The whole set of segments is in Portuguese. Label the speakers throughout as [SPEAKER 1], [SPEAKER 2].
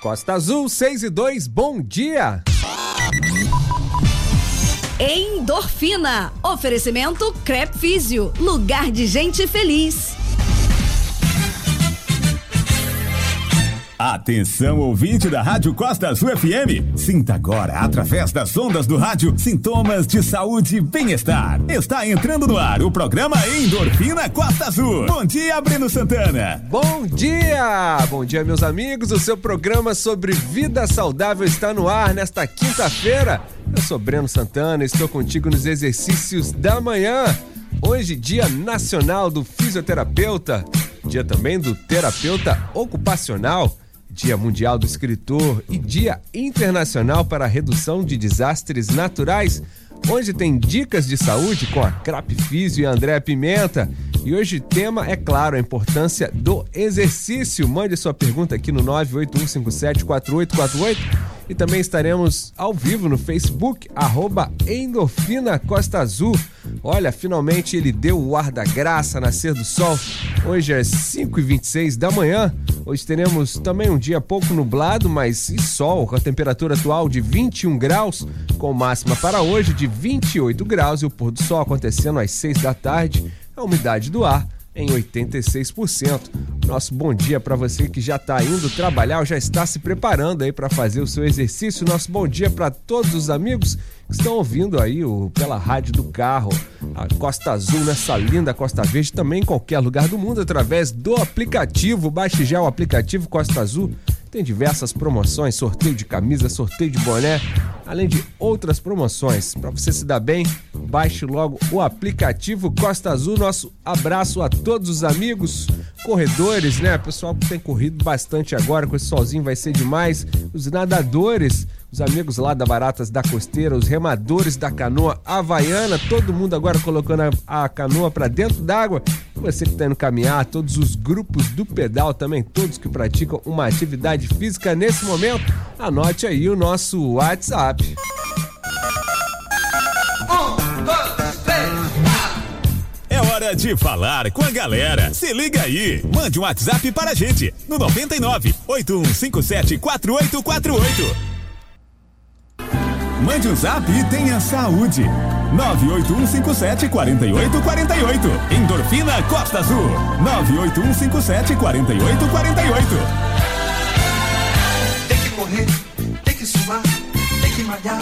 [SPEAKER 1] Costa Azul 6 e 2, bom dia!
[SPEAKER 2] Endorfina. Oferecimento Crep Físio. Lugar de gente feliz.
[SPEAKER 3] Atenção, ouvinte da Rádio Costa Azul FM. Sinta agora, através das ondas do rádio, sintomas de saúde e bem-estar. Está entrando no ar o programa Endorfina Costa Azul. Bom dia, Breno Santana.
[SPEAKER 1] Bom dia! Bom dia, meus amigos. O seu programa sobre vida saudável está no ar nesta quinta-feira. Eu sou Breno Santana, estou contigo nos exercícios da manhã. Hoje, Dia Nacional do Fisioterapeuta, dia também do terapeuta ocupacional. Dia Mundial do Escritor e Dia Internacional para a Redução de Desastres Naturais. Hoje tem dicas de saúde com a Crap Físio e André Pimenta. E hoje o tema é claro, a importância do exercício. Mande sua pergunta aqui no 981574848 e também estaremos ao vivo no Facebook, arroba Costa Azul. Olha, finalmente ele deu o ar da graça, nascer do sol. Hoje é 5h26 da manhã. Hoje teremos também um dia pouco nublado, mas e sol, com a temperatura atual de 21 graus, com máxima para hoje de 28 graus e o pôr do sol acontecendo às 6 da tarde. A umidade do ar em 86%. Nosso bom dia para você que já está indo trabalhar ou já está se preparando aí para fazer o seu exercício. Nosso bom dia para todos os amigos que estão ouvindo aí o, pela rádio do carro, a Costa Azul, nessa linda Costa Verde, também em qualquer lugar do mundo, através do aplicativo. Baixe já o aplicativo Costa Azul. Tem diversas promoções, sorteio de camisa, sorteio de boné, além de outras promoções. Para você se dar bem, baixe logo o aplicativo Costa Azul. Nosso abraço a todos os amigos, corredores, né? Pessoal que tem corrido bastante agora com esse solzinho vai ser demais. Os nadadores, os amigos lá da Baratas da Costeira, os remadores da canoa havaiana, todo mundo agora colocando a, a canoa para dentro d'água. Você que está indo caminhar, todos os grupos do pedal também, todos que praticam uma atividade física nesse momento, anote aí o nosso WhatsApp.
[SPEAKER 3] Um, dois, três, é hora de falar com a galera. Se liga aí. Mande um WhatsApp para a gente no 99 8157 4848. Mande um zap e tenha saúde. 981574848. Endorfina Costa Azul. 981574848.
[SPEAKER 4] Tem que correr, tem que suar, tem que malhar.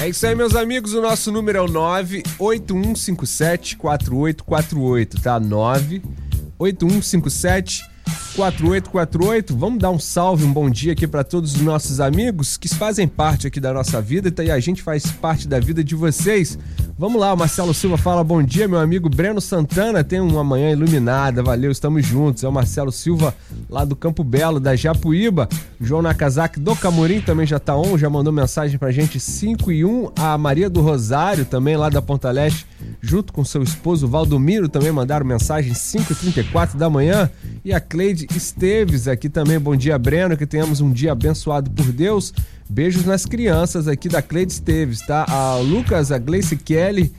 [SPEAKER 1] É isso aí, meus amigos. O nosso número é o 981574848, tá? 98157 4848. Vamos dar um salve, um bom dia aqui para todos os nossos amigos que fazem parte aqui da nossa vida e a gente faz parte da vida de vocês. Vamos lá, o Marcelo Silva fala bom dia, meu amigo Breno Santana tem uma manhã iluminada, valeu, estamos juntos. É o Marcelo Silva lá do Campo Belo, da Japuíba. João Nakazaki do Camorim também já tá on, já mandou mensagem pra gente 5 e 1. A Maria do Rosário também lá da Ponta Leste, junto com seu esposo Valdomiro também mandaram mensagem 5 e 34 da manhã. E a Cleide Esteves aqui também, bom dia Breno, que tenhamos um dia abençoado por Deus. Beijos nas crianças aqui da Cleide Esteves, tá? A Lucas, a Gleice Kelly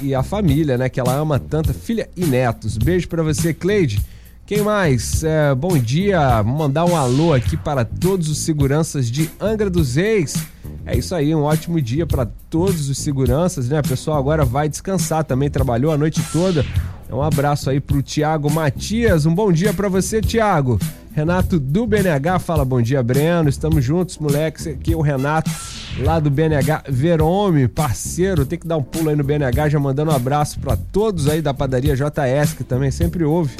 [SPEAKER 1] e a família, né? Que ela ama tanto, filha e netos. Beijo para você, Cleide. Quem mais? É, bom dia, vou mandar um alô aqui para todos os seguranças de Angra dos Reis. É isso aí, um ótimo dia para todos os seguranças, né? O pessoal agora vai descansar também, trabalhou a noite toda. Um abraço aí pro Tiago Matias, um bom dia para você, Tiago. Renato do BNH fala bom dia, Breno. Estamos juntos, moleques. Aqui é o Renato lá do BNH Verome, parceiro. Tem que dar um pulo aí no BNH, já mandando um abraço para todos aí da padaria JS, que também sempre ouve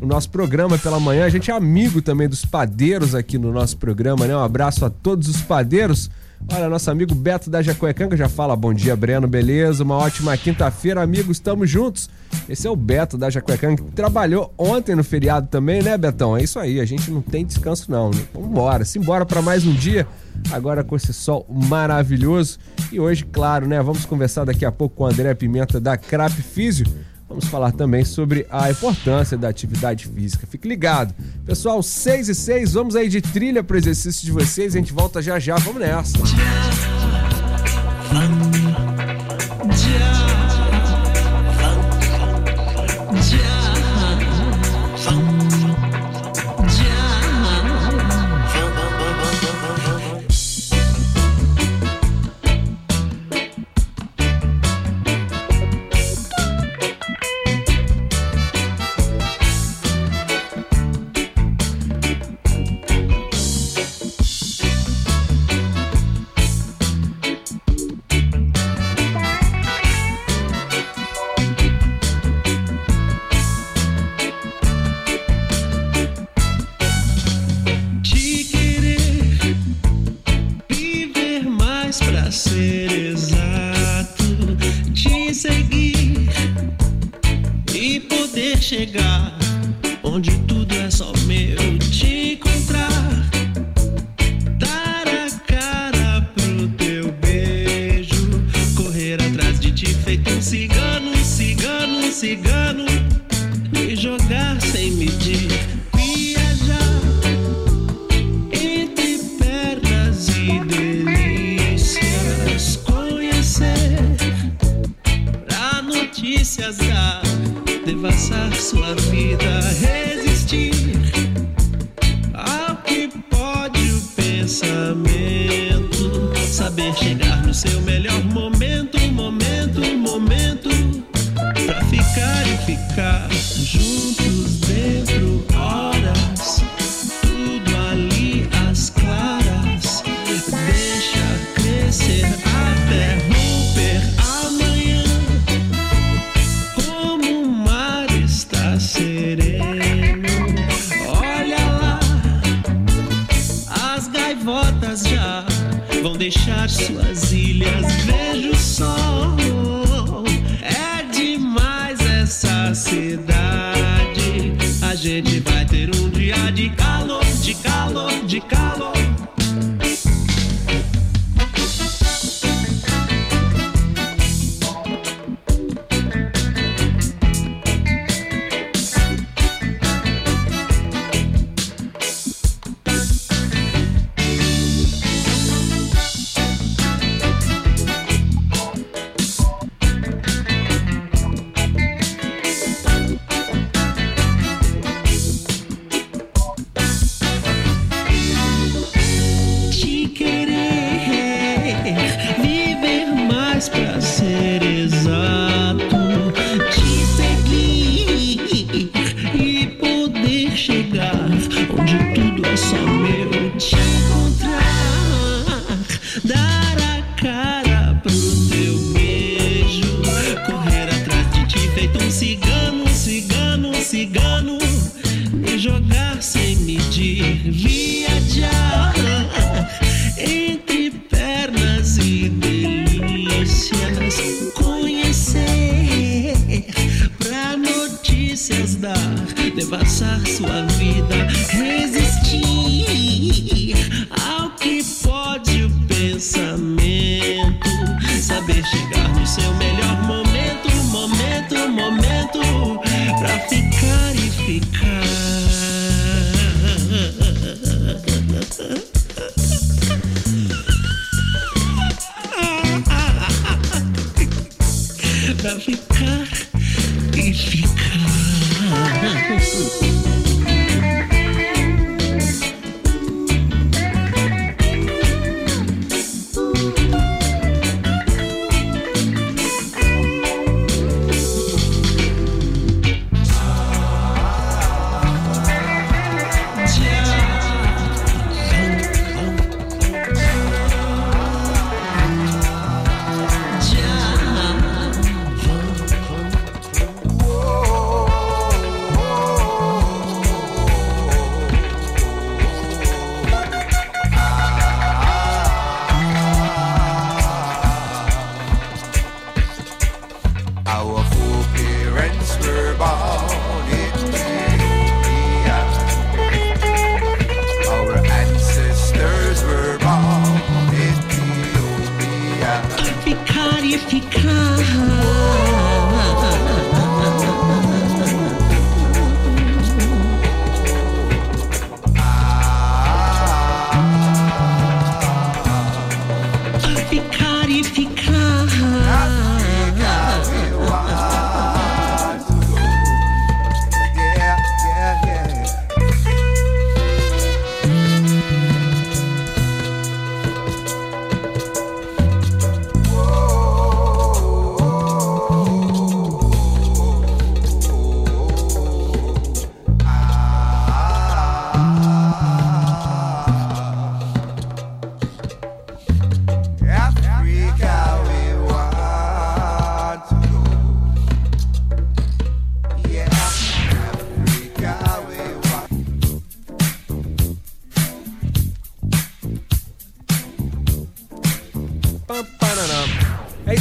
[SPEAKER 1] o nosso programa pela manhã. A gente é amigo também dos padeiros aqui no nosso programa, né? Um abraço a todos os padeiros. Olha, nosso amigo Beto da Jacuecanga já fala bom dia, Breno, beleza? Uma ótima quinta-feira, amigos, estamos juntos. Esse é o Beto da Jacuecanga, que trabalhou ontem no feriado também, né, Betão? É isso aí, a gente não tem descanso não, né? Vambora, simbora para mais um dia, agora com esse sol maravilhoso. E hoje, claro, né, vamos conversar daqui a pouco com o André Pimenta da Crap Físio. Vamos falar também sobre a importância da atividade física. Fique ligado. Pessoal, 6 e 6, vamos aí de trilha para o exercício de vocês. A gente volta já já. Vamos nessa.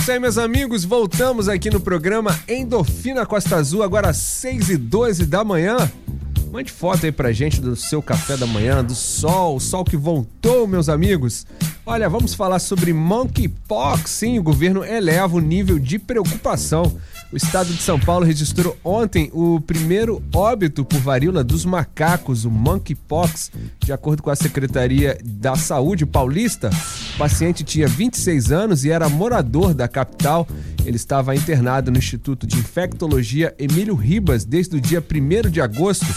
[SPEAKER 1] isso aí, meus amigos. Voltamos aqui no programa Endorfina Costa Azul, agora às 6 e 12 da manhã. Mande foto aí pra gente do seu café da manhã, do sol, o sol que voltou, meus amigos. Olha, vamos falar sobre monkeypox. Sim, o governo eleva o nível de preocupação o estado de São Paulo registrou ontem o primeiro óbito por varíola dos macacos, o monkeypox. De acordo com a Secretaria da Saúde paulista, o paciente tinha 26 anos e era morador da capital. Ele estava internado no Instituto de Infectologia Emílio Ribas desde o dia 1 de agosto.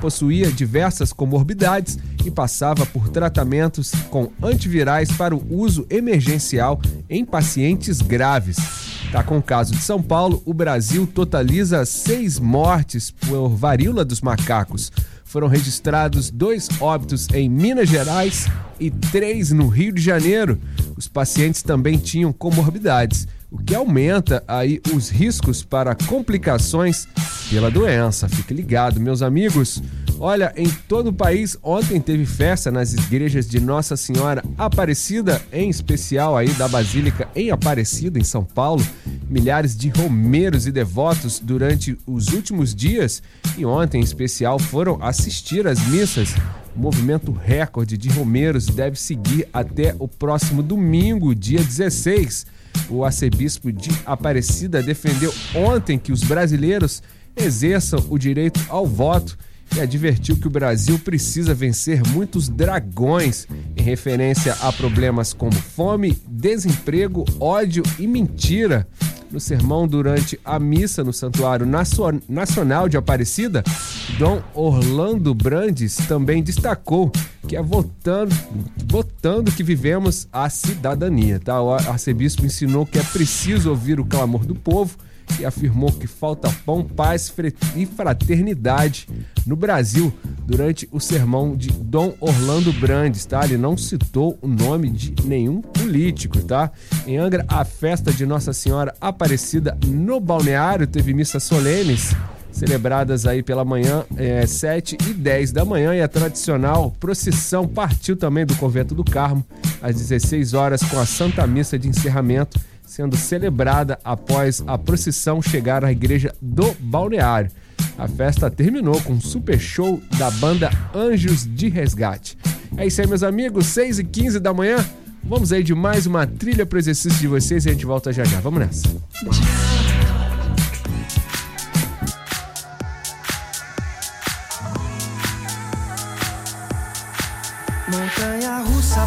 [SPEAKER 1] Possuía diversas comorbidades e passava por tratamentos com antivirais para o uso emergencial em pacientes graves. Tá com o caso de São Paulo, o Brasil totaliza seis mortes por varíola dos macacos. Foram registrados dois óbitos em Minas Gerais e três no Rio de Janeiro. Os pacientes também tinham comorbidades, o que aumenta aí os riscos para complicações pela doença. Fique ligado, meus amigos. Olha, em todo o país, ontem teve festa nas igrejas de Nossa Senhora Aparecida, em especial aí da Basílica em Aparecida, em São Paulo. Milhares de romeiros e devotos durante os últimos dias e ontem em especial foram assistir às missas. O movimento recorde de romeiros deve seguir até o próximo domingo, dia 16. O arcebispo de Aparecida defendeu ontem que os brasileiros exerçam o direito ao voto e advertiu que o Brasil precisa vencer muitos dragões em referência a problemas como fome, desemprego, ódio e mentira. No sermão durante a missa no Santuário Nacional de Aparecida, Dom Orlando Brandes também destacou que é votando, votando que vivemos a cidadania. Tá? O arcebispo ensinou que é preciso ouvir o clamor do povo e afirmou que falta pão, paz e fraternidade no Brasil durante o sermão de Dom Orlando Brandes, tá? Ele não citou o nome de nenhum político, tá? Em Angra, a festa de Nossa Senhora Aparecida no balneário teve missas solenes celebradas aí pela manhã, é, 7 e 10 da manhã, e a tradicional procissão partiu também do Convento do Carmo, às 16 horas, com a Santa Missa de encerramento sendo celebrada após a procissão chegar à igreja do balneário. A festa terminou com um super show da banda Anjos de Resgate. É isso aí, meus amigos, 6 e 15 da manhã. Vamos aí de mais uma trilha para o exercício de vocês e a gente volta já já. Vamos nessa.
[SPEAKER 5] Montanha russa,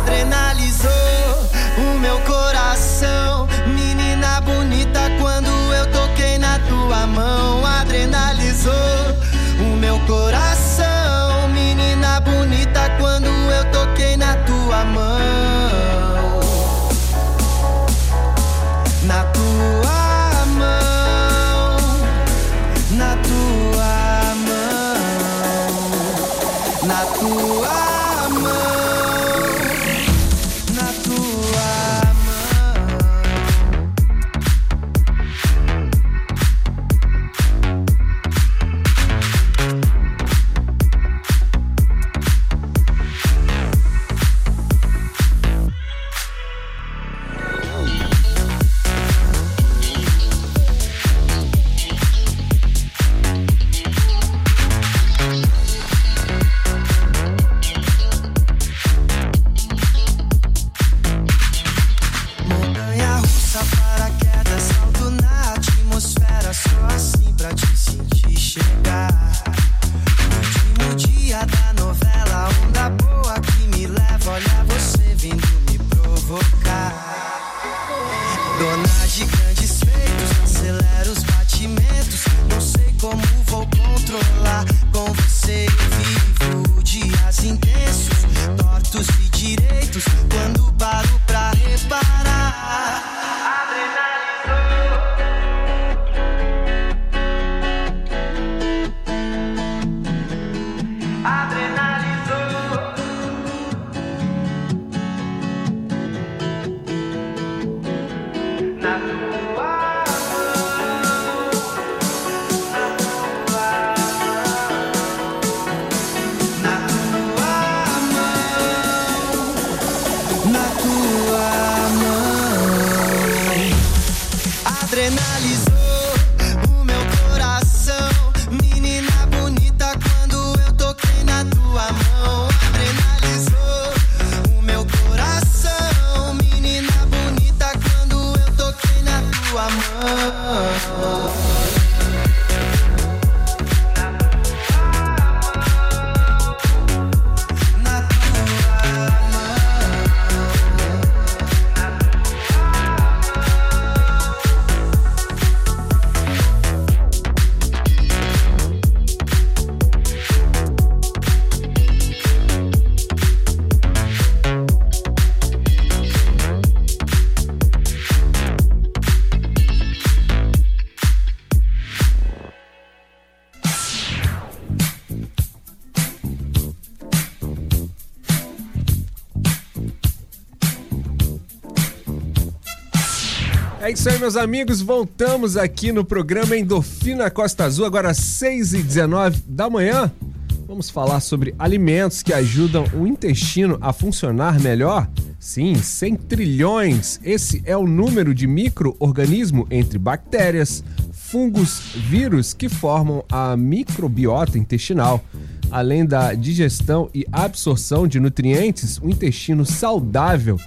[SPEAKER 5] adrenalizou o meu coração. Menina bonita, quando eu toquei na tua mão, adrenalizou o meu coração.
[SPEAKER 1] Meus amigos. Voltamos aqui no programa Endorfina Costa Azul, agora às 6 e 19 da manhã. Vamos falar sobre alimentos que ajudam o intestino a funcionar melhor? Sim, 100 trilhões. Esse é o número de micro-organismo entre bactérias, fungos, vírus que formam a microbiota intestinal. Além da digestão e absorção de nutrientes, o intestino saudável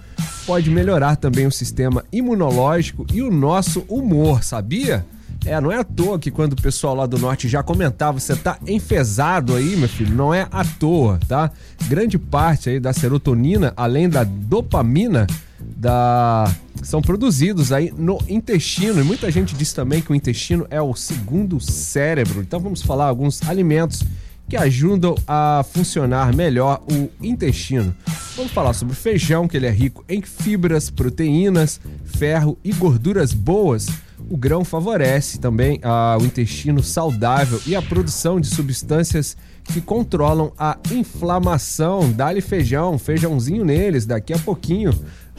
[SPEAKER 1] pode melhorar também o sistema imunológico e o nosso humor, sabia? É, não é à toa que quando o pessoal lá do norte já comentava, você tá enfesado aí, meu filho, não é à toa, tá? Grande parte aí da serotonina, além da dopamina, da são produzidos aí no intestino. E muita gente diz também que o intestino é o segundo cérebro. Então vamos falar alguns alimentos que ajudam a funcionar melhor o intestino. Vamos falar sobre feijão, que ele é rico em fibras, proteínas, ferro e gorduras boas. O grão favorece também ah, o intestino saudável e a produção de substâncias que controlam a inflamação. Dá-lhe feijão, feijãozinho neles daqui a pouquinho,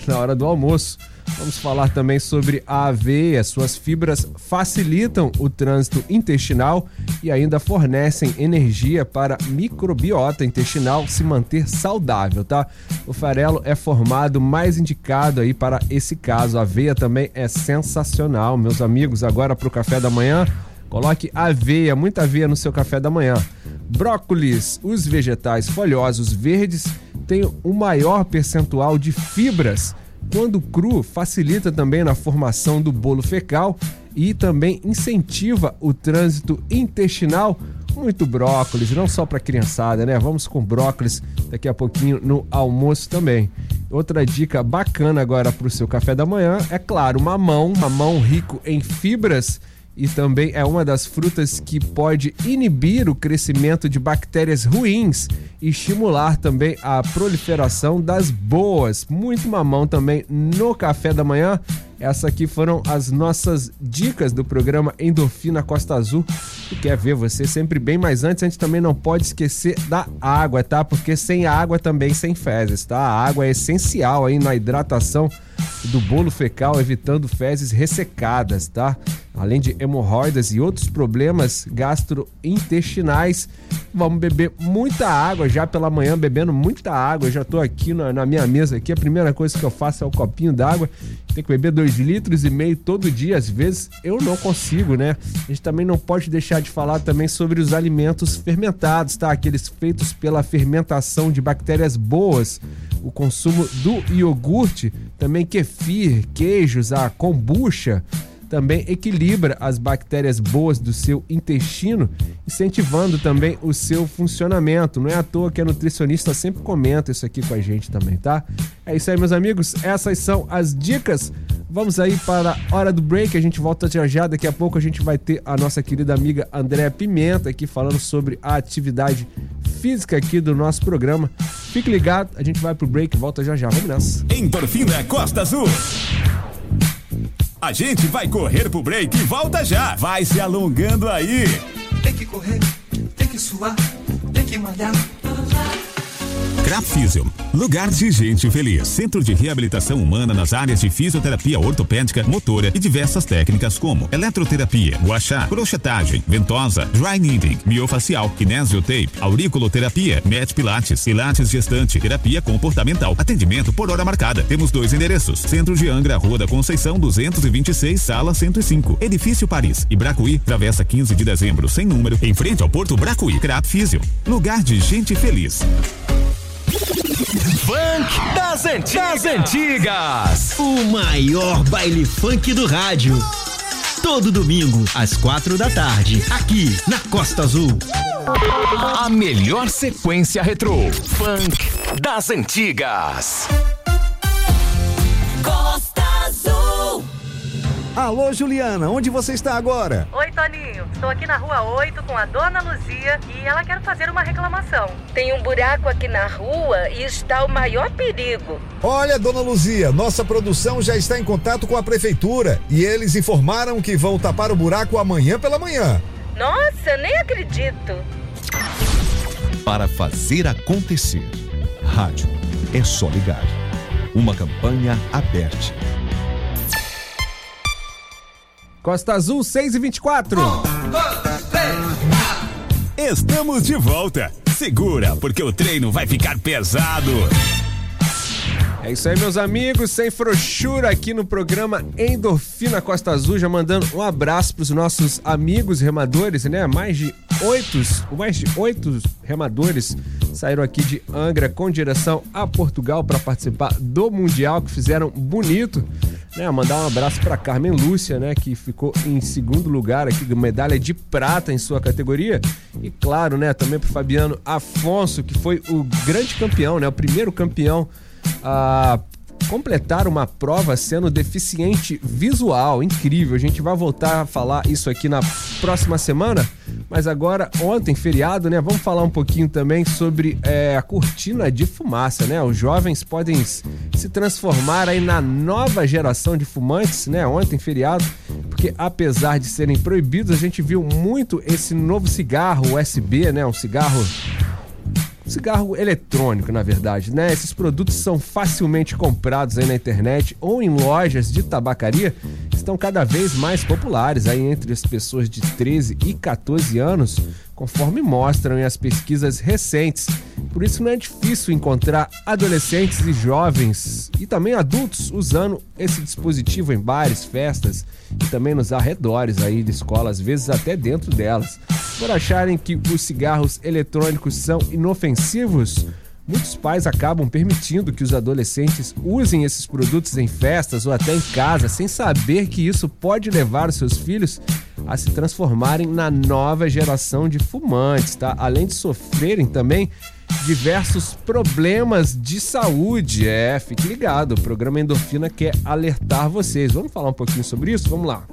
[SPEAKER 1] na hora do almoço. Vamos falar também sobre a aveia. Suas fibras facilitam o trânsito intestinal e ainda fornecem energia para a microbiota intestinal se manter saudável, tá? O farelo é formado mais indicado aí para esse caso. A aveia também é sensacional, meus amigos. Agora para o café da manhã, coloque aveia, muita aveia no seu café da manhã. Brócolis, os vegetais folhosos verdes têm o maior percentual de fibras quando cru, facilita também na formação do bolo fecal e também incentiva o trânsito intestinal. Muito brócolis, não só para criançada, né? Vamos com brócolis daqui a pouquinho no almoço também. Outra dica bacana agora para o seu café da manhã é claro, mamão, mamão rico em fibras e também é uma das frutas que pode inibir o crescimento de bactérias ruins e estimular também a proliferação das boas. Muito mamão também no café da manhã. Essas aqui foram as nossas dicas do programa Endorfina Costa Azul. E quer ver você sempre bem, mas antes a gente também não pode esquecer da água, tá? Porque sem água também sem fezes, tá? A água é essencial aí na hidratação do bolo fecal, evitando fezes ressecadas, tá? Além de hemorroidas e outros problemas gastrointestinais, vamos beber muita água já pela manhã, bebendo muita água. Eu já tô aqui na, na, minha mesa aqui, a primeira coisa que eu faço é o copinho d'água. Tem que beber dois litros e meio todo dia. Às vezes eu não consigo, né? A gente também não pode deixar de falar também sobre os alimentos fermentados, tá? Aqueles feitos pela fermentação de bactérias boas. O consumo do iogurte, também kefir, queijos, a kombucha também equilibra as bactérias boas do seu intestino, incentivando também o seu funcionamento. Não é à toa que a nutricionista sempre comenta isso aqui com a gente também, tá? É isso aí, meus amigos. Essas são as dicas. Vamos aí para a hora do break. A gente volta já já. Daqui a pouco a gente vai ter a nossa querida amiga Andréa Pimenta aqui falando sobre a atividade física aqui do nosso programa. Fique ligado, a gente vai pro break e volta já já. Vamos nessa.
[SPEAKER 3] Endorfina Costa Azul. A gente vai correr pro break e volta já. Vai se alongando aí.
[SPEAKER 4] Tem que correr, tem que suar, tem que malhar.
[SPEAKER 3] Crafisium, lugar de gente feliz. Centro de reabilitação humana nas áreas de fisioterapia ortopédica, motora e diversas técnicas como eletroterapia, guachá, crochetagem, ventosa, dry needling, miofacial, kinesiotape, auriculoterapia, met pilates, pilates gestante, terapia comportamental, atendimento por hora marcada. Temos dois endereços: Centro de Angra, Rua da Conceição, 226, sala 105, Edifício Paris e Bracuí, Travessa 15 de dezembro, sem número, em frente ao Porto Bracuí. Crafisium, lugar de gente feliz.
[SPEAKER 6] Funk das antigas. das antigas. O maior baile funk do rádio. Todo domingo, às quatro da tarde, aqui na Costa Azul.
[SPEAKER 7] A melhor sequência retrô. Funk das antigas.
[SPEAKER 8] Costa.
[SPEAKER 9] Alô, Juliana, onde você está agora?
[SPEAKER 10] Oi, Toninho. Estou aqui na rua 8 com a dona Luzia e ela quer fazer uma reclamação.
[SPEAKER 11] Tem um buraco aqui na rua e está o maior perigo.
[SPEAKER 9] Olha, dona Luzia, nossa produção já está em contato com a prefeitura e eles informaram que vão tapar o buraco amanhã pela manhã.
[SPEAKER 11] Nossa, nem acredito.
[SPEAKER 12] Para fazer acontecer, rádio é só ligar. Uma campanha aberta
[SPEAKER 1] Costa Azul 6 e 24.
[SPEAKER 3] Estamos de volta. Segura, porque o treino vai ficar pesado.
[SPEAKER 1] É isso aí, meus amigos, sem frouxura aqui no programa Endorfina Costa Azul, já mandando um abraço para os nossos amigos remadores, né? Mais de oito, mais de oito remadores saíram aqui de Angra com direção a Portugal para participar do Mundial, que fizeram bonito. Né, mandar um abraço para Carmen Lúcia, né, que ficou em segundo lugar aqui, medalha de prata em sua categoria. E claro, né, também para Fabiano Afonso, que foi o grande campeão, né, o primeiro campeão a completar uma prova sendo deficiente visual. Incrível. A gente vai voltar a falar isso aqui na próxima semana. Mas agora, ontem, feriado, né? Vamos falar um pouquinho também sobre é, a cortina de fumaça, né? Os jovens podem se transformar aí na nova geração de fumantes, né? Ontem, feriado, porque apesar de serem proibidos, a gente viu muito esse novo cigarro USB, né? Um cigarro cigarro eletrônico, na verdade, né? Esses produtos são facilmente comprados aí na internet ou em lojas de tabacaria, estão cada vez mais populares aí entre as pessoas de 13 e 14 anos, conforme mostram as pesquisas recentes. Por isso não é difícil encontrar adolescentes e jovens e também adultos usando esse dispositivo em bares, festas e também nos arredores aí de escolas, às vezes até dentro delas. Por acharem que os cigarros eletrônicos são inofensivos, muitos pais acabam permitindo que os adolescentes usem esses produtos em festas ou até em casa, sem saber que isso pode levar os seus filhos a se transformarem na nova geração de fumantes, tá? Além de sofrerem também diversos problemas de saúde. É, fique ligado, o programa Endorfina quer alertar vocês. Vamos falar um pouquinho sobre isso? Vamos lá.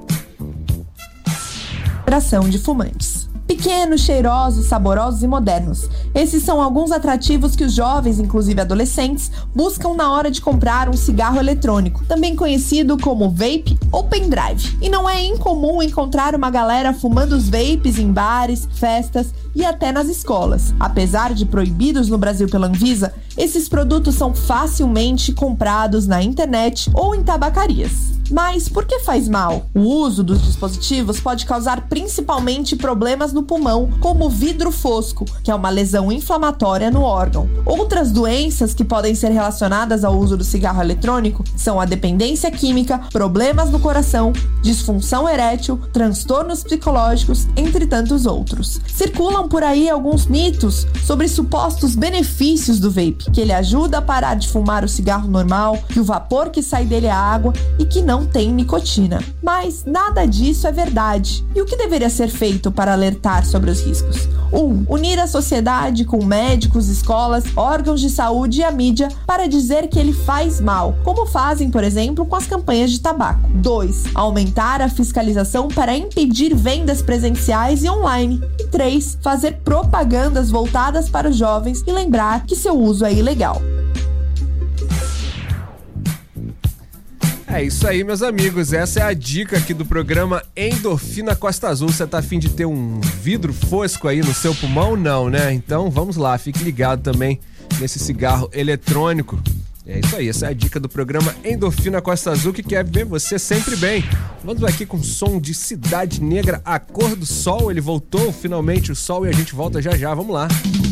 [SPEAKER 13] Geração de fumantes. Pequenos, cheirosos, saborosos e modernos. Esses são alguns atrativos que os jovens, inclusive adolescentes, buscam na hora de comprar um cigarro eletrônico, também conhecido como vape ou pendrive. E não é incomum encontrar uma galera fumando os vapes em bares, festas e até nas escolas. Apesar de proibidos no Brasil pela Anvisa, esses produtos são facilmente comprados na internet ou em tabacarias. Mas por que faz mal? O uso dos dispositivos pode causar principalmente problemas no pulmão, como vidro fosco, que é uma lesão inflamatória no órgão. Outras doenças que podem ser relacionadas ao uso do cigarro eletrônico são a dependência química, problemas no coração, disfunção erétil, transtornos psicológicos, entre tantos outros. Circulam por aí alguns mitos sobre supostos benefícios do vape, que ele ajuda a parar de fumar o cigarro normal, que o vapor que sai dele é água e que não tem nicotina. Mas nada disso é verdade. E o que deveria ser feito para alertar sobre os riscos? 1. Um, unir a sociedade com médicos, escolas, órgãos de saúde e a mídia para dizer que ele faz mal, como fazem, por exemplo, com as campanhas de tabaco. 2. Aumentar a fiscalização para impedir vendas presenciais e online. E 3. Fazer propagandas voltadas para os jovens e lembrar que seu uso é ilegal.
[SPEAKER 1] É isso aí, meus amigos. Essa é a dica aqui do programa Endorfina Costa Azul. Você tá afim de ter um vidro fosco aí no seu pulmão? Não, né? Então vamos lá, fique ligado também nesse cigarro eletrônico. É isso aí, essa é a dica do programa Endorfina Costa Azul que quer ver você sempre bem. Vamos aqui com som de Cidade Negra, A Cor do Sol. Ele voltou finalmente o sol e a gente volta já já. Vamos lá.
[SPEAKER 14] Amor,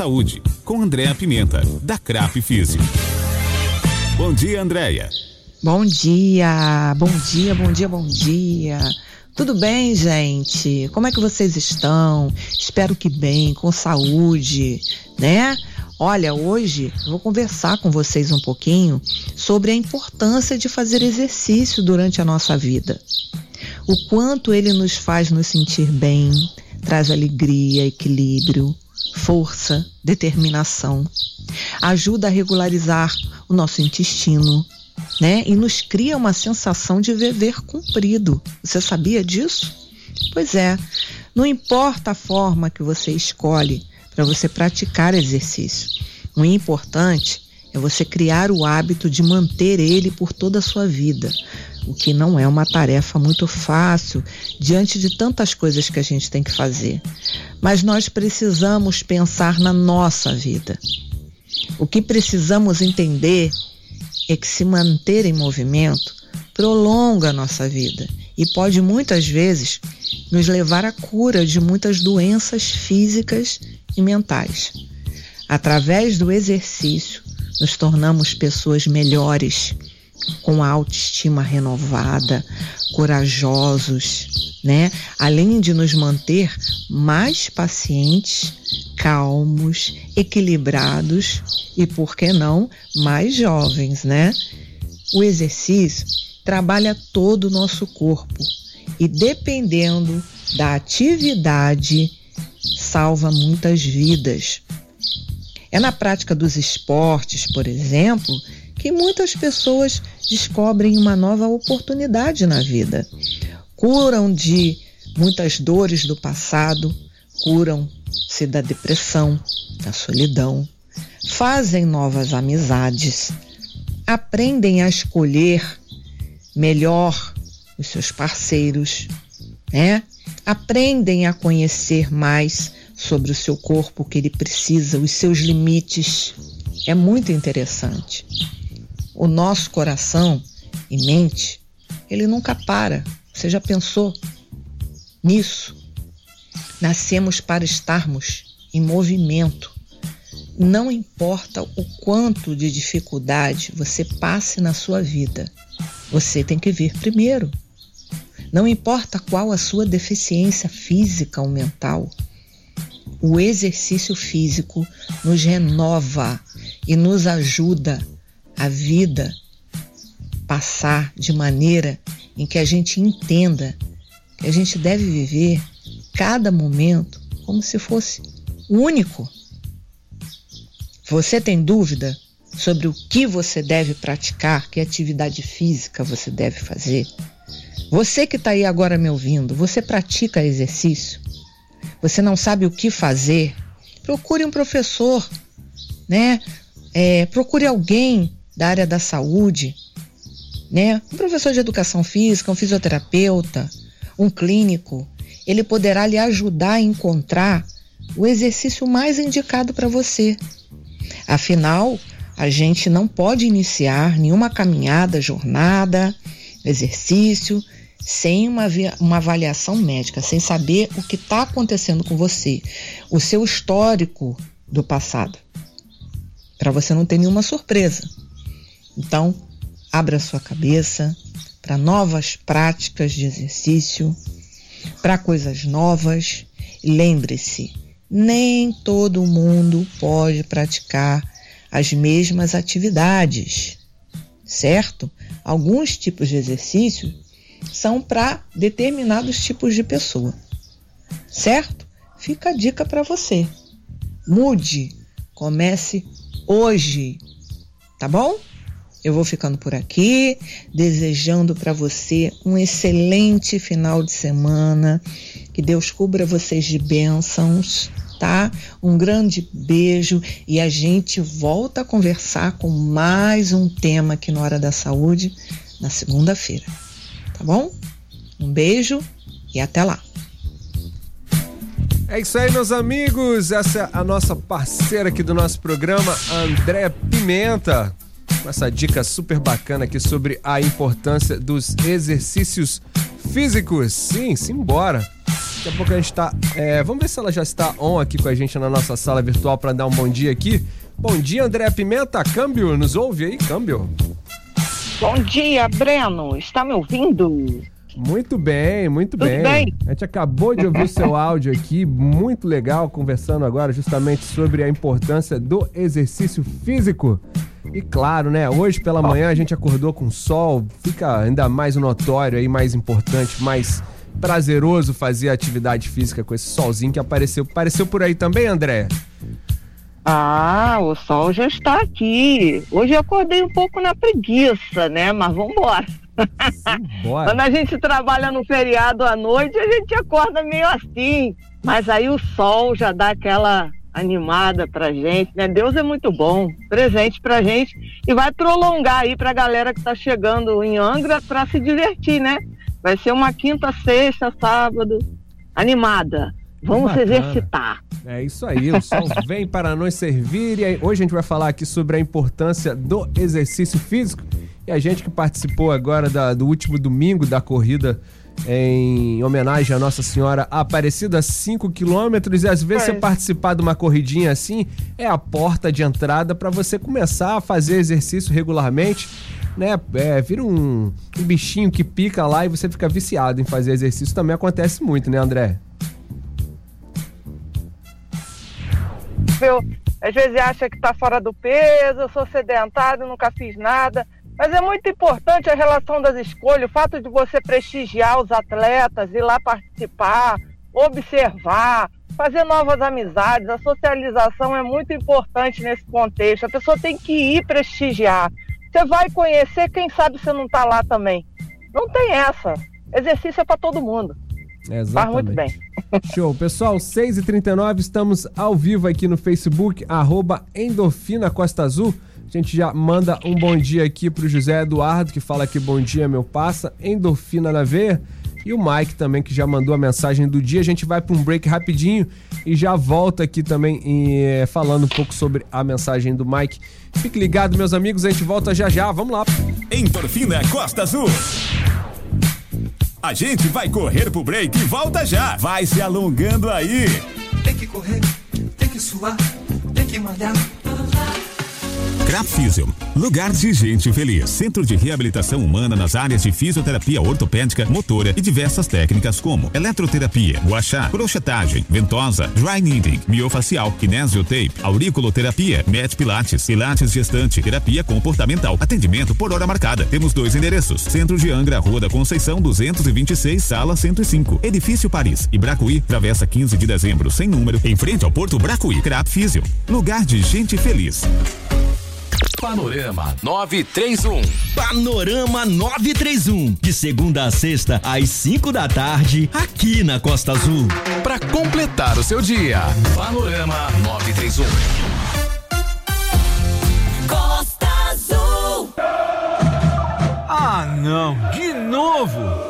[SPEAKER 3] saúde, com Andréa Pimenta, da Crap Físio. Bom dia, Andréia.
[SPEAKER 14] Bom dia, bom dia, bom dia, bom dia. Tudo bem, gente? Como é que vocês estão? Espero que bem, com saúde, né? Olha, hoje eu vou conversar com vocês um pouquinho sobre a importância de fazer exercício durante a nossa vida. O quanto ele nos faz nos sentir bem, traz alegria, equilíbrio, força, determinação. Ajuda a regularizar o nosso intestino, né? E nos cria uma sensação de viver cumprido. Você sabia disso? Pois é, não importa a forma que você escolhe para você praticar exercício. O importante é você criar o hábito de manter ele por toda a sua vida, o que não é uma tarefa muito fácil diante de tantas coisas que a gente tem que fazer. Mas nós precisamos pensar na nossa vida. O que precisamos entender é que se manter em movimento prolonga a nossa vida e pode muitas vezes nos levar à cura de muitas doenças físicas e mentais. Através do exercício, nos tornamos pessoas melhores, com a autoestima renovada, corajosos, né? Além de nos manter mais pacientes, calmos, equilibrados e, por que não, mais jovens, né? O exercício trabalha todo o nosso corpo e, dependendo da atividade, salva muitas vidas. É na prática dos esportes, por exemplo, que muitas pessoas descobrem uma nova oportunidade na vida. Curam de muitas dores do passado, curam-se da depressão, da solidão, fazem novas amizades, aprendem a escolher melhor os seus parceiros, né? Aprendem a conhecer mais sobre o seu corpo, o que ele precisa, os seus limites. É muito interessante. O nosso coração e mente, ele nunca para. Você já pensou nisso? Nascemos para estarmos em movimento. Não importa o quanto de dificuldade você passe na sua vida, você tem que vir primeiro. Não importa qual a sua deficiência física ou mental, o exercício físico nos renova e nos ajuda a vida passar de maneira em que a gente entenda que a gente deve viver cada momento como se fosse único. Você tem dúvida sobre o que você deve praticar, que atividade física você deve fazer? Você que está aí agora me ouvindo, você pratica exercício? Você não sabe o que fazer? Procure um professor, né? É, procure alguém da área da saúde, né? Um professor de educação física, um fisioterapeuta, um clínico. Ele poderá lhe ajudar a encontrar o exercício mais indicado para você. Afinal, a gente não pode iniciar nenhuma caminhada, jornada, exercício sem uma, uma avaliação médica, sem saber o que está acontecendo com você, o seu histórico do passado, para você não ter nenhuma surpresa. Então, abra sua cabeça para novas práticas de exercício, para coisas novas. Lembre-se, nem todo mundo pode praticar as mesmas atividades, certo? Alguns tipos de exercício são para determinados tipos de pessoa, certo? Fica a dica para você. Mude, comece hoje, tá bom? Eu vou ficando por aqui, desejando para você um excelente final de semana. Que Deus cubra vocês de bênçãos, tá? Um grande beijo e a gente volta a conversar com mais um tema aqui na Hora da Saúde na segunda-feira tá bom? Um beijo e até lá.
[SPEAKER 1] É isso aí, meus amigos. Essa é a nossa parceira aqui do nosso programa, André Pimenta. Com essa dica super bacana aqui sobre a importância dos exercícios físicos. Sim, simbora. Daqui a pouco a gente tá. é, vamos ver se ela já está on aqui com a gente na nossa sala virtual para dar um bom dia aqui. Bom dia, André Pimenta. Câmbio, nos ouve aí, câmbio?
[SPEAKER 15] Bom dia, Breno. Está me ouvindo?
[SPEAKER 1] Muito bem, muito bem.
[SPEAKER 15] bem?
[SPEAKER 1] A gente acabou de ouvir o seu áudio aqui, muito legal, conversando agora justamente sobre a importância do exercício físico. E claro, né, hoje pela manhã a gente acordou com sol, fica ainda mais notório aí, mais importante, mais prazeroso fazer atividade física com esse solzinho que apareceu. Apareceu por aí também, André?
[SPEAKER 15] Ah, o sol já está aqui. Hoje eu acordei um pouco na preguiça, né? Mas vamos embora.
[SPEAKER 1] Bora.
[SPEAKER 15] Quando a gente trabalha no feriado à noite, a gente acorda meio assim. Mas aí o sol já dá aquela animada pra gente, né? Deus é muito bom, presente pra gente e vai prolongar aí pra galera que tá chegando em Angra pra se divertir, né? Vai ser uma quinta, sexta, sábado, animada. Vamos se exercitar.
[SPEAKER 1] É isso aí, o sol vem para nos servir e hoje a gente vai falar aqui sobre a importância do exercício físico e a gente que participou agora da- do último domingo da corrida em homenagem à Nossa Senhora Aparecida, 5 quilômetros e às vezes
[SPEAKER 15] É.
[SPEAKER 1] você participar de uma corridinha assim é a porta de entrada para você começar a fazer exercício regularmente, né? É, vira um, um bichinho que pica lá e você fica viciado em fazer exercício, também acontece muito, né André?
[SPEAKER 15] Eu, às vezes acha que está fora do peso, eu sou sedentário, nunca fiz nada. Mas é muito importante a relação das escolhas, o fato de você prestigiar os atletas, ir lá participar, observar, fazer novas amizades. A socialização é muito importante nesse contexto. A pessoa tem que ir prestigiar. Você vai conhecer, quem sabe você não está lá também. Não tem essa. Exercício é para todo mundo.
[SPEAKER 1] Exatamente.
[SPEAKER 15] Faz muito bem.
[SPEAKER 1] Show. Pessoal, 6h39, estamos ao vivo aqui no Facebook, arroba Endorfina Costa Azul. A gente já manda um bom dia aqui pro José Eduardo, que fala aqui bom dia, meu passa, endorfina na veia. E o Mike também, que já mandou a mensagem do dia. A gente vai para um break rapidinho e já volta aqui também eh, falando um pouco sobre a mensagem do Mike. Fique ligado, meus amigos, a gente volta já já. Vamos lá.
[SPEAKER 3] Endorfina Costa Azul. A gente vai correr pro break e volta já. Vai se alongando aí.
[SPEAKER 4] Tem que correr, tem que suar, tem que malhar.
[SPEAKER 3] Crapfisium, lugar de gente feliz. Centro de reabilitação humana nas áreas de fisioterapia ortopédica, motora e diversas técnicas como eletroterapia, guachá, crochetagem, ventosa, dry needling, miofacial, kinesiotape, auriculoterapia, met pilates, pilates gestante, terapia comportamental. Atendimento por hora marcada. Temos dois endereços. Centro de Angra, Rua da Conceição, 226, sala 105. Edifício Paris e Bracuí, Travessa 15 de dezembro, sem número, em frente ao Porto Bracuí. Crapfisium, lugar de gente feliz.
[SPEAKER 7] Panorama 931.
[SPEAKER 6] Panorama 931. De segunda a sexta, às 5 da tarde, aqui na Costa Azul.
[SPEAKER 7] Para completar o seu dia. Panorama 931.
[SPEAKER 8] Costa Azul.
[SPEAKER 16] Ah, não, de novo!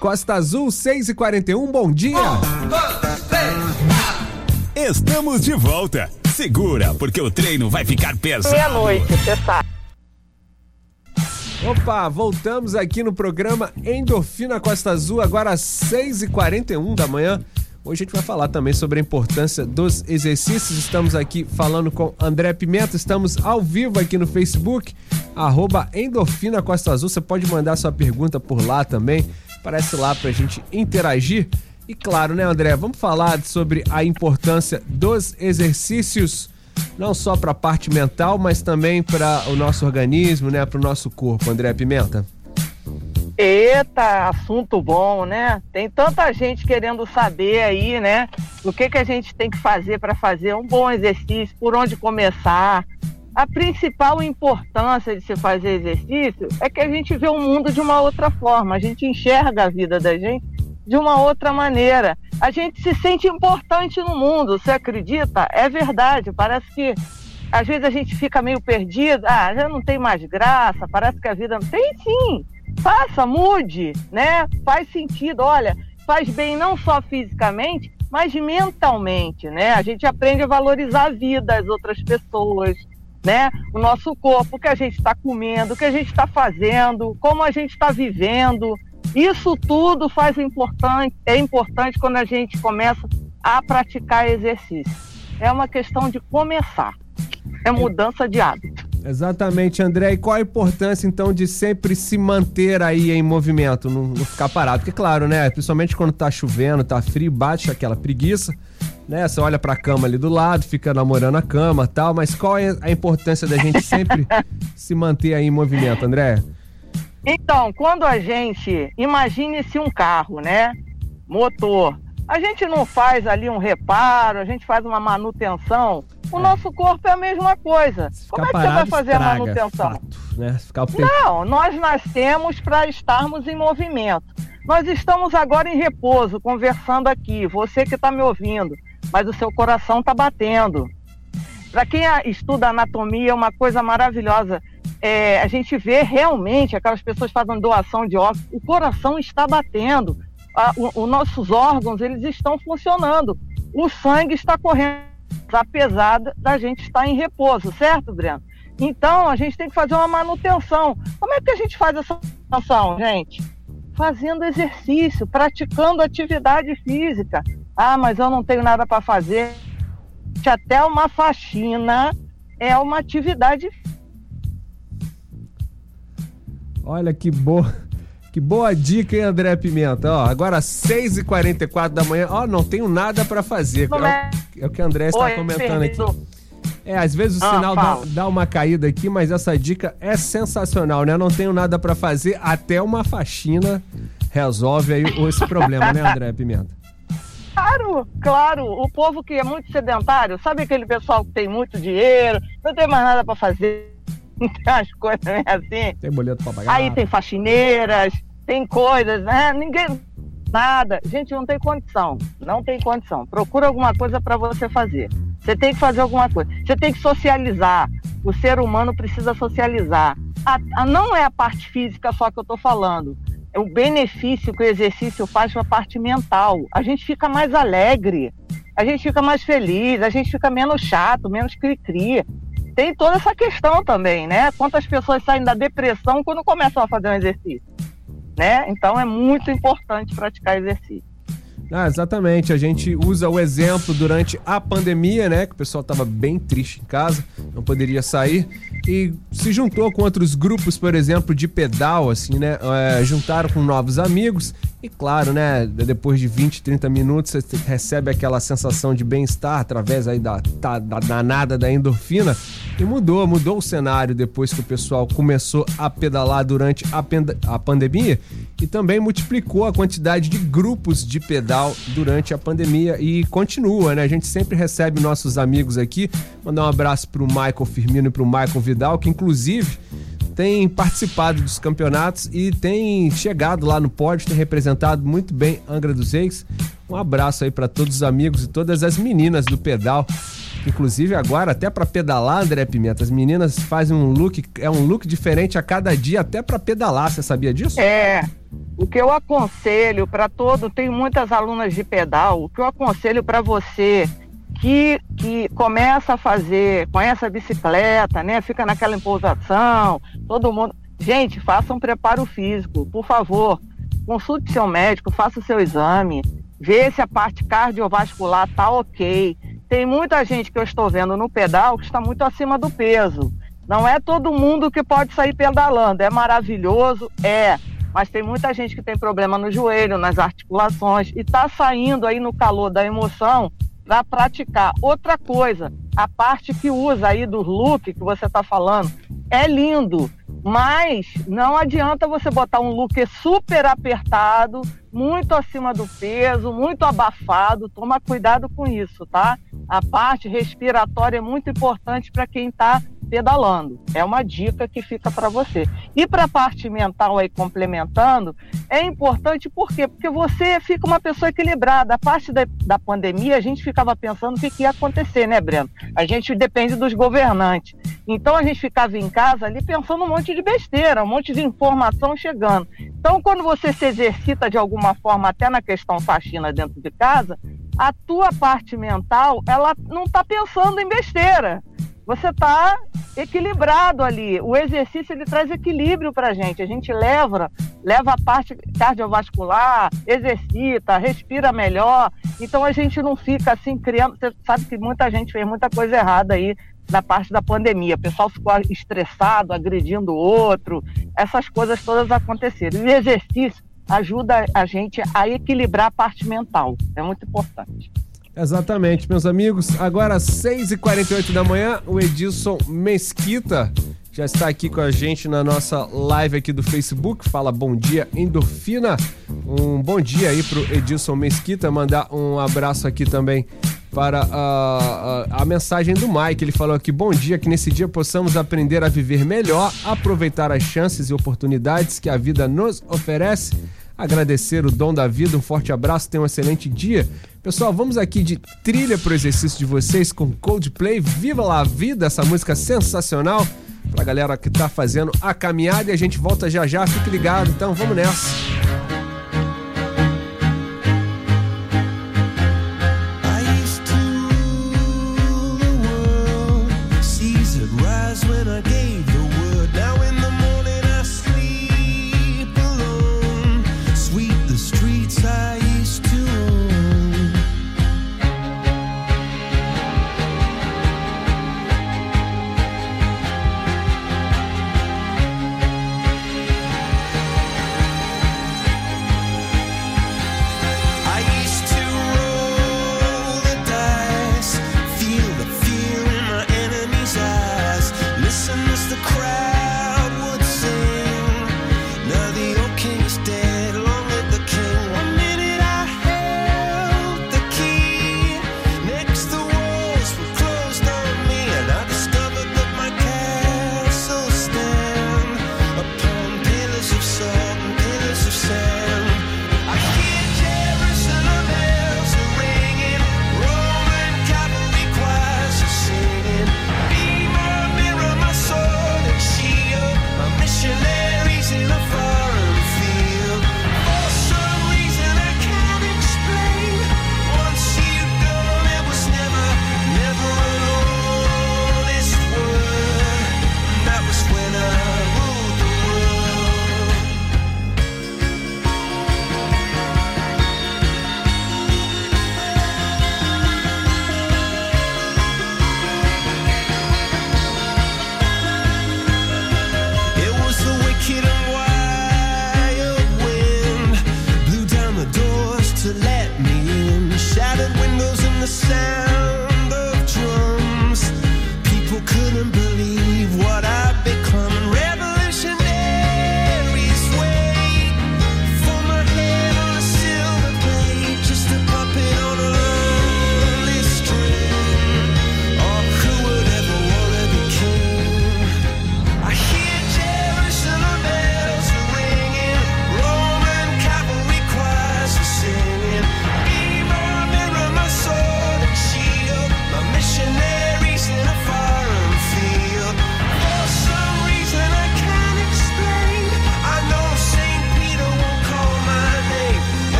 [SPEAKER 1] Costa Azul, 6h41, bom dia.
[SPEAKER 3] Estamos de volta. Segura, porque o treino vai ficar pesado.
[SPEAKER 15] Meia-noite, você sabe.
[SPEAKER 1] Opa, voltamos aqui no programa Endorfina Costa Azul, agora às 6h41 da manhã. Hoje a gente vai falar também sobre a importância dos exercícios. Estamos aqui falando com André Pimenta, estamos ao vivo aqui no Facebook, arroba Endorfina Costa Azul. Você pode mandar sua pergunta por lá também. Aparece lá pra gente interagir. E claro, né, André? Vamos falar sobre a importância dos exercícios, não só para a parte mental, mas também para o nosso organismo, né, para o nosso corpo. André Pimenta.
[SPEAKER 15] Eita, assunto bom, né? Tem tanta gente querendo saber aí, né? O que, que a gente tem que fazer para fazer um bom exercício, por onde começar. A principal importância de se fazer exercício é que a gente vê o mundo de uma outra forma, a gente enxerga a vida da gente de uma outra maneira. A gente se sente importante no mundo, você acredita? É verdade, parece que às vezes a gente fica meio perdido, ah, já não tem mais graça, parece que a vida não tem sim. Faça, mude, né? Faz sentido, olha, faz bem não só fisicamente, mas mentalmente, né? A gente aprende a valorizar a vida, as outras pessoas, né? O nosso corpo, o que a gente está comendo, o que a gente está fazendo, como a gente está vivendo. Isso tudo faz importante, é importante quando a gente começa a praticar exercício. É uma questão de começar. É mudança de hábito.
[SPEAKER 1] Exatamente, André. E qual a importância, então, de sempre se manter aí em movimento, não, não, ficar parado? Porque, claro, né? Principalmente quando tá chovendo, tá frio, bate aquela preguiça, né? Você olha pra cama ali do lado, fica namorando a cama tal, mas qual é a importância da gente sempre se manter aí em movimento, André?
[SPEAKER 15] Então, quando a gente. Imagine-se um carro, né? Motor. A gente não faz ali um reparo, a gente faz uma manutenção o é. nosso corpo é a mesma coisa. Como é que
[SPEAKER 1] parado,
[SPEAKER 15] você vai fazer
[SPEAKER 1] estraga,
[SPEAKER 15] a manutenção?
[SPEAKER 1] Fato, né? Ficar o
[SPEAKER 15] Não, nós nascemos para estarmos em movimento. Nós estamos agora em repouso, conversando aqui. Você que está me ouvindo, mas o seu coração está batendo. Para quem estuda anatomia, é uma coisa maravilhosa. É, a gente vê realmente aquelas pessoas fazendo doação de órgãos, o coração está batendo, os nossos órgãos eles estão funcionando, o sangue está correndo apesar da gente estar em repouso, certo, Breno? Então, a gente tem que fazer uma manutenção. Como é que a gente faz essa manutenção, gente? Fazendo exercício, praticando atividade física. Ah, mas eu não tenho nada para fazer. Até uma faxina é uma atividade
[SPEAKER 1] Olha que boa. Que boa dica, hein, André Pimenta? Ó, agora 6h44 da manhã. Ó, não tenho nada para fazer. É, é, o que o André está Oi, comentando aqui. É, às vezes o ah, sinal dá, dá, uma caída aqui, mas essa dica é sensacional, né? Não tenho nada para fazer, até uma faxina resolve aí esse problema, né, André Pimenta?
[SPEAKER 15] Claro, claro. O povo que é muito sedentário, sabe aquele pessoal que tem muito dinheiro, não tem mais nada para fazer, as coisas né, assim.
[SPEAKER 1] Tem boleto pra pagar.
[SPEAKER 15] Aí tem faxineiras, tem coisas, né? Ninguém. Nada. Gente, não tem condição. Não tem condição. Procura alguma coisa para você fazer. Você tem que fazer alguma coisa. Você tem que socializar. O ser humano precisa socializar. A, a não é a parte física só que eu estou falando. O benefício que o exercício faz para a parte mental. A gente fica mais alegre, a gente fica mais feliz, a gente fica menos chato, menos cri-cri tem toda essa questão também, né? Quantas pessoas saem da depressão quando começam a fazer um exercício, né? Então é muito importante praticar exercício.
[SPEAKER 1] Ah, exatamente. A gente usa o exemplo durante a pandemia, né? Que o pessoal estava bem triste em casa, não poderia sair. E se juntou com outros grupos, por exemplo, de pedal, assim, né? É, juntaram com novos amigos. E claro, né? Depois de 20, 30 minutos, você recebe aquela sensação de bem-estar através aí da, da, da danada da endorfina. E mudou, mudou o cenário depois que o pessoal começou a pedalar durante a, a pandemia. E também multiplicou a quantidade de grupos de pedal durante a pandemia e continua, né? A gente sempre recebe nossos amigos aqui. Mandar um abraço pro Michael Firmino e pro Michael Vidal, que inclusive tem participado dos campeonatos e tem chegado lá no pódio, tem representado muito bem Angra dos Reis. Um abraço aí para todos os amigos e todas as meninas do pedal. Inclusive agora até para pedalar, André Pimenta, as meninas fazem um look, é um look diferente a cada dia até para pedalar, você sabia disso?
[SPEAKER 15] É. O que eu aconselho para todo, tenho muitas alunas de pedal, o que eu aconselho para você que, que começa a fazer, conhece a bicicleta, né? Fica naquela empolgação, todo mundo. Gente, faça um preparo físico, por favor. Consulte seu médico, faça o seu exame, vê se a parte cardiovascular tá ok. Tem muita gente que eu estou vendo no pedal que está muito acima do peso. Não é todo mundo que pode sair pedalando. É maravilhoso, é. Mas tem muita gente que tem problema no joelho, nas articulações, e está saindo aí no calor da emoção para praticar. Outra coisa, a parte que usa aí do look que você está falando é lindo, mas não adianta você botar um look super apertado, muito acima do peso, muito abafado. Toma cuidado com isso, tá? A parte respiratória é muito importante para quem está pedalando. É uma dica que fica para você. E para a parte mental aí complementando, é importante por quê? Porque você fica uma pessoa equilibrada. A parte da, da pandemia, a gente ficava pensando o que, que ia acontecer, né, Breno? A gente depende dos governantes. Então a gente ficava em casa ali pensando um monte de besteira, um monte de informação chegando. Então, quando você se exercita de alguma forma, até na questão faxina dentro de casa, a tua parte mental, ela não está pensando em besteira. Você está equilibrado ali. O exercício ele traz equilíbrio para a gente. A gente leva, leva a parte cardiovascular, exercita, respira melhor. Então a gente não fica assim criando. Você sabe que muita gente fez muita coisa errada aí na parte da pandemia. O pessoal ficou estressado, agredindo o outro. Essas coisas todas aconteceram. E o exercício ajuda a gente a equilibrar a parte mental. É muito importante.
[SPEAKER 17] Exatamente, meus amigos. Agora, às 6h48 da manhã, o Edilson Mesquita já está aqui com a gente na nossa live aqui do Facebook. Fala bom dia, endorfina. Um bom dia aí pro Edilson Mesquita. Mandar um abraço aqui também para a, a, a, mensagem do Mike. Ele falou aqui: bom dia, que nesse dia possamos aprender a viver melhor, aproveitar as chances e oportunidades que a vida nos oferece agradecer o dom da vida. Um forte abraço, tenha um excelente dia. Pessoal, vamos aqui de trilha pro exercício de vocês com Coldplay. Viva lá a vida, essa música sensacional pra galera que tá fazendo a caminhada e a gente volta já já. Fique ligado, então vamos nessa. É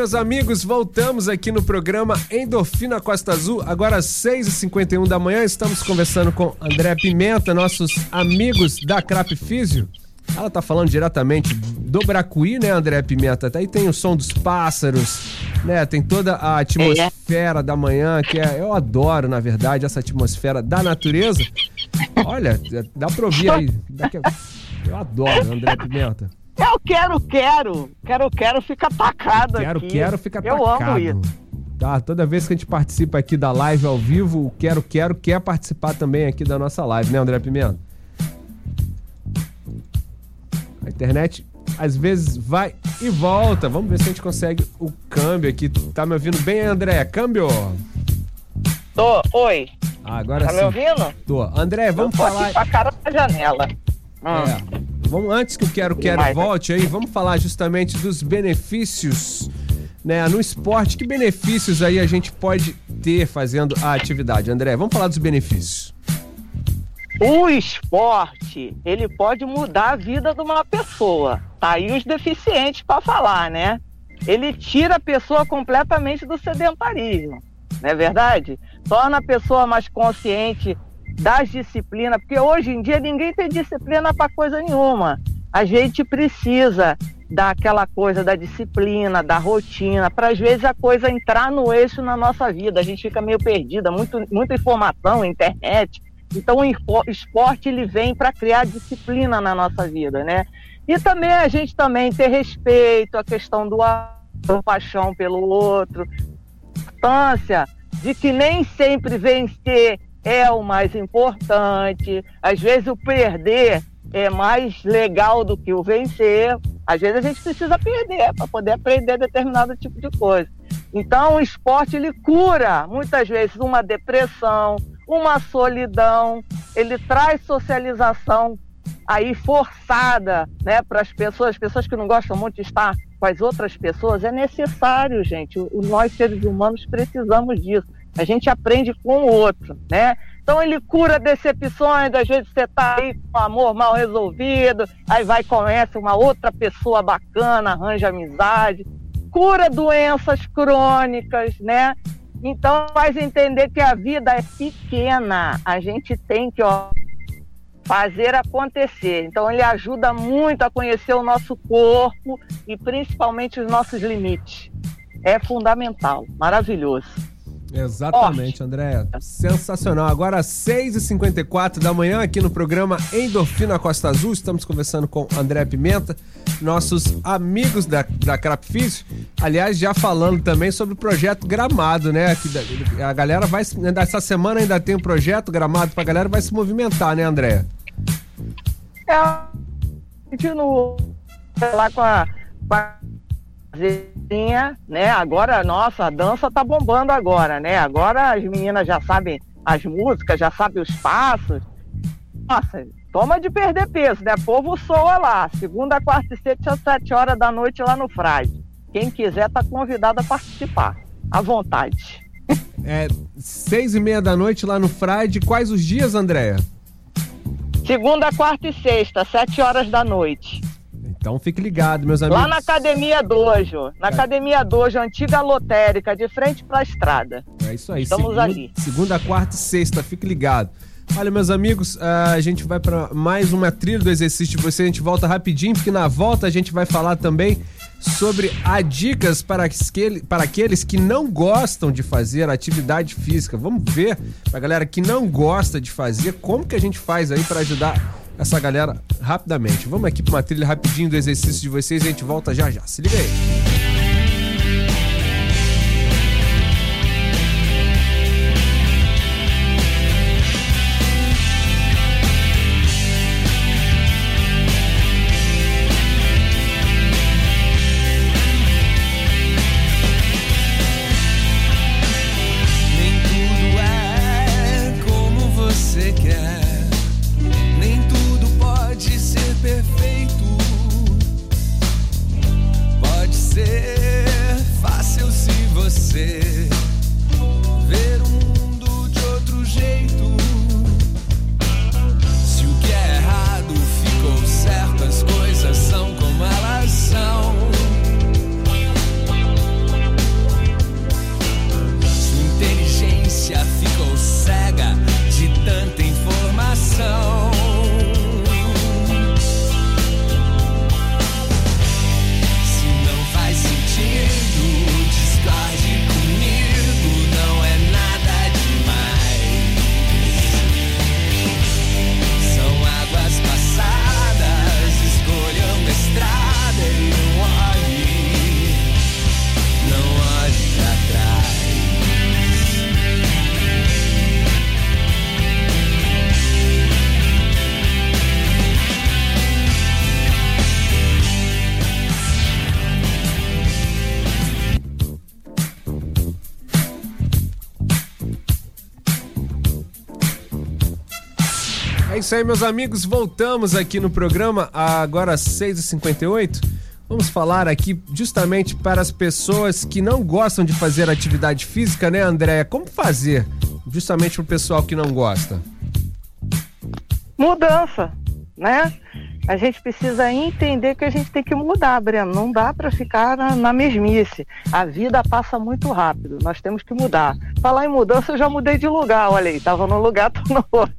[SPEAKER 17] meus amigos. Voltamos aqui no programa Endorfina Costa Azul. Agora às 6h51 da manhã, estamos conversando com André Pimenta, nossos amigos da Crap Físio. Ela tá falando diretamente do Bracuí, né, André Pimenta? Aí tem o som dos pássaros, né? Tem toda a atmosfera da manhã, que é, eu adoro, na verdade, essa atmosfera da natureza. Olha, dá pra ouvir aí. Eu adoro, André Pimenta.
[SPEAKER 15] Eu quero, quero. Quero, quero fica atacado
[SPEAKER 1] Quero,
[SPEAKER 15] aqui.
[SPEAKER 1] quero fica
[SPEAKER 15] Eu
[SPEAKER 1] atacado.
[SPEAKER 15] amo isso.
[SPEAKER 1] Tá, toda vez que a gente participa aqui da live ao vivo, o Quero Quero quer participar também aqui da nossa live, né, André Pimenta? A internet às vezes vai e volta. Vamos ver se a gente consegue o câmbio aqui. Tá me ouvindo bem, André? Câmbio?
[SPEAKER 15] Tô, oi.
[SPEAKER 1] Ah, agora
[SPEAKER 15] Tá
[SPEAKER 1] sim.
[SPEAKER 15] me ouvindo?
[SPEAKER 1] Tô. André, vamos
[SPEAKER 15] Eu
[SPEAKER 1] falar.
[SPEAKER 15] aqui com a cara da janela. Hum.
[SPEAKER 1] É. Vamos, antes que o Quero Quero volte aí, vamos falar justamente dos benefícios né, no esporte. Que benefícios aí a gente pode ter fazendo a atividade? André, vamos falar dos benefícios.
[SPEAKER 15] O esporte, ele pode mudar a vida de uma pessoa. Tá aí os deficientes para falar, né? Ele tira a pessoa completamente do sedentarismo, não é verdade? Torna a pessoa mais consciente das disciplinas, porque hoje em dia ninguém tem disciplina para coisa nenhuma. A gente precisa daquela coisa da disciplina, da rotina, para às vezes a coisa entrar no eixo na nossa vida. A gente fica meio perdida, muito, muita informação, internet. Então o espo- esporte ele vem para criar disciplina na nossa vida, né? E também a gente também ter respeito, a questão do paixão pelo outro, importância de que nem sempre vencer é o mais importante. Às vezes o perder é mais legal do que o vencer. Às vezes a gente precisa perder para poder aprender determinado tipo de coisa. Então o esporte ele cura muitas vezes uma depressão, uma solidão, ele traz socialização aí forçada, né, para as pessoas, as pessoas que não gostam muito de estar com as outras pessoas, é necessário, gente. Nós seres humanos precisamos disso. A gente aprende com o outro, né? Então ele cura decepções, às vezes você tá aí com amor mal resolvido, aí vai conhece uma outra pessoa bacana, arranja amizade, cura doenças crônicas, né? Então faz entender que a vida é pequena, a gente tem que ó, fazer acontecer. Então ele ajuda muito a conhecer o nosso corpo e principalmente os nossos limites. É fundamental, maravilhoso.
[SPEAKER 1] Exatamente, André. Sensacional. Agora, às 6h54 da manhã, aqui no programa Endorfina Costa Azul, estamos conversando com André Pimenta, nossos amigos da, da Crap Físio. Aliás, já falando também sobre o projeto Gramado, né? Que a galera vai. Essa semana ainda tem um projeto Gramado pra galera, vai se movimentar, né, André?
[SPEAKER 15] É, no, lá com a, com a Zezinha, né? Agora, nossa, a dança tá bombando agora, né? Agora as meninas já sabem as músicas, já sabem os passos. Nossa, toma de perder peso, né? Povo soa lá, segunda, quarta e sexta, às sete horas da noite lá no Frade. Quem quiser tá convidado a participar, à vontade.
[SPEAKER 1] É seis e meia da noite lá no Friday. Quais os dias, Andréia?
[SPEAKER 15] Segunda, quarta e sexta, sete horas da noite.
[SPEAKER 1] Então fique ligado, meus amigos.
[SPEAKER 15] Lá na Academia Dojo, na Academia Dojo, antiga lotérica, de frente para a estrada.
[SPEAKER 1] É isso aí.
[SPEAKER 15] Estamos
[SPEAKER 1] segunda,
[SPEAKER 15] ali.
[SPEAKER 1] Segunda, quarta e sexta, fique ligado. Olha, meus amigos, ah, a gente vai para mais uma trilha do exercício de você. A gente volta rapidinho, porque na volta a gente vai falar também sobre a dicas para, aquele- para aqueles que não gostam de fazer atividade física. Vamos ver, pra galera que não gosta de fazer, como que a gente faz aí para ajudar essa galera rapidamente. Vamos aqui para uma trilha rapidinho do exercício de vocês e a gente volta já já. Se liga aí. Isso aí, meus amigos. Voltamos aqui no programa, agora às 6h58. Vamos falar aqui justamente para as pessoas que não gostam de fazer atividade física, né, Andréia? Como fazer justamente para o pessoal que não gosta?
[SPEAKER 15] Mudança, né? A gente precisa entender que a gente tem que mudar, Breno. Não dá para ficar na, na, mesmice. A vida passa muito rápido. Nós temos que mudar. Falar em mudança, eu já mudei de lugar. Olha aí, tava num lugar, tô no outro.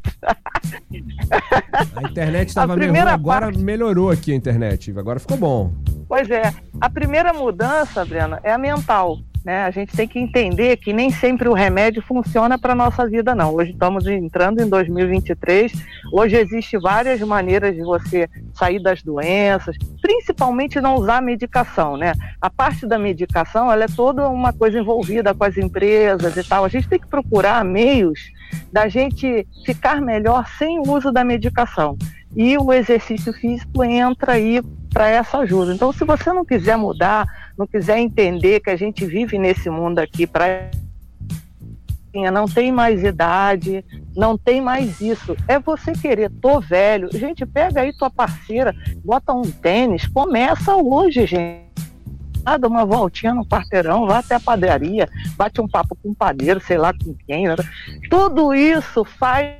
[SPEAKER 1] A internet estava meio ruim, agora parte... melhorou aqui a internet. Agora ficou bom.
[SPEAKER 15] Pois é. A primeira mudança, Breno, é a mental. Né? A gente tem que entender que nem sempre o remédio funciona para a nossa vida, não. Hoje estamos entrando em 2023, hoje existem várias maneiras de você sair das doenças, principalmente não usar medicação, né? A parte da medicação, ela é toda uma coisa envolvida com as empresas e tal. A gente tem que procurar meios da gente ficar melhor sem o uso da medicação. E o exercício físico entra aí para essa ajuda. Então, se você não quiser mudar, não quiser entender que a gente vive nesse mundo aqui para não tem mais idade, não tem mais isso. É você querer, tô velho. Gente, pega aí tua parceira, bota um tênis, começa hoje, gente. Dá uma voltinha no quarteirão, vá até a padaria, bate um papo com o padeiro, sei lá com quem. Né? Tudo isso faz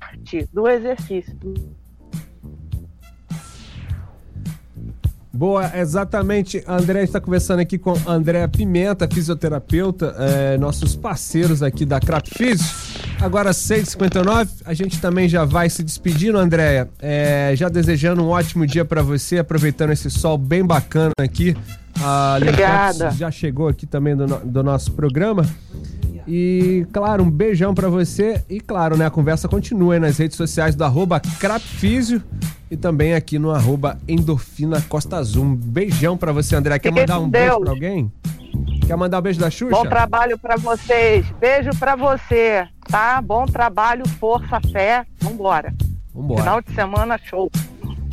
[SPEAKER 15] parte do exercício.
[SPEAKER 1] Boa, exatamente. A André está conversando aqui com André Pimenta, fisioterapeuta, é, nossos parceiros aqui da Crap Físio. Agora 6h59, a gente também já vai se despedindo, Andréia. É, já desejando um ótimo dia para você, aproveitando esse sol bem bacana aqui. A
[SPEAKER 15] Obrigada.
[SPEAKER 1] já chegou aqui também do, do nosso programa. E, claro, um beijão para você. E, claro, né, a conversa continua aí nas redes sociais do arroba Crapfísio e também aqui no arroba Endorfina Costa Azul. Um beijão para você, André. Quer mandar um Deus. beijo pra alguém? Quer mandar um beijo da Xuxa?
[SPEAKER 15] Bom trabalho para vocês. Beijo para você, tá? Bom trabalho, força, fé. Vambora.
[SPEAKER 1] Vambora.
[SPEAKER 15] Final de semana, show.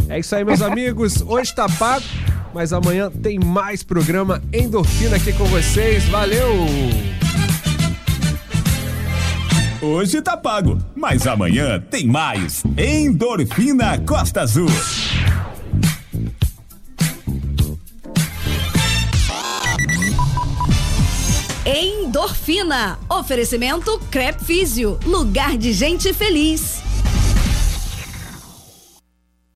[SPEAKER 1] É isso aí, meus amigos. Hoje tá pago, mas amanhã tem mais programa Endorfina aqui com vocês. Valeu!
[SPEAKER 3] Hoje tá pago, mas amanhã tem mais. Endorfina Costa Azul.
[SPEAKER 2] Endorfina. Oferecimento Crep Físio. Lugar de gente feliz.